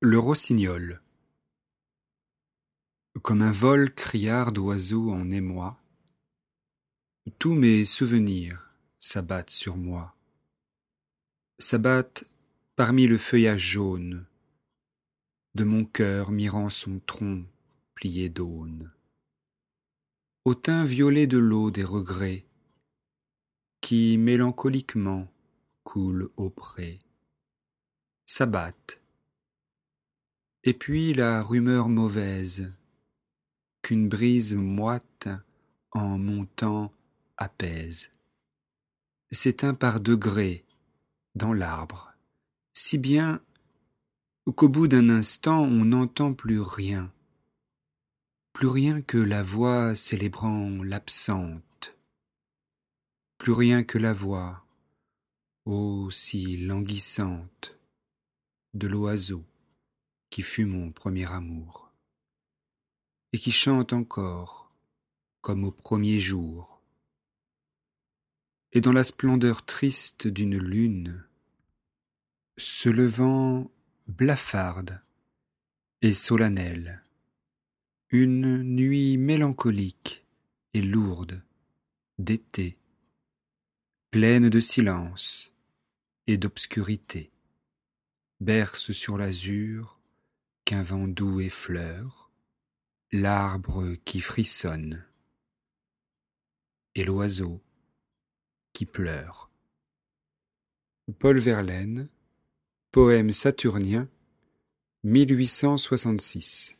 Le rossignol. Comme un vol criard d'oiseaux en émoi, tous mes souvenirs s'abattent sur moi, s'abattent parmi le feuillage jaune de mon cœur mirant son tronc plié d'aune. Au teint violet de l'eau des regrets, qui mélancoliquement coule au pré, s'abattent. Et puis la rumeur mauvaise qu'une brise moite en montant apaise. S'éteint par degrés dans l'arbre, si bien qu'au bout d'un instant on n'entend plus rien, plus rien que la voix célébrant l'absente plus rien que la voix, ô si languissante, de l'oiseau qui fut mon premier amour, et qui chante encore comme au premier jour. Et dans la splendeur triste d'une lune, se levant blafarde et solennelle, une nuit mélancolique et lourde d'été pleine de silence et d'obscurité, berce sur l'azur qu'un vent doux effleure, l'arbre qui frissonne et l'oiseau qui pleure. Paul Verlaine, poème saturnien, 1866.